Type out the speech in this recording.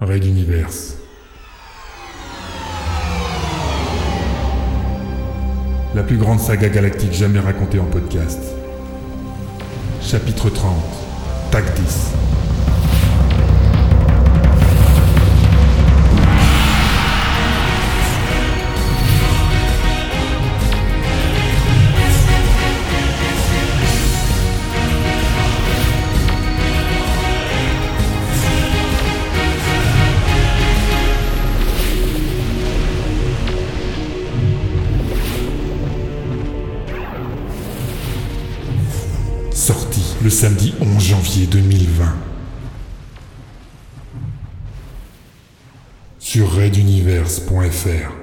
Raid Universe. La plus grande saga galactique jamais racontée en podcast. Chapitre 30. Tactis. Sorti le samedi 11 janvier 2020. Sur raiduniverse.fr.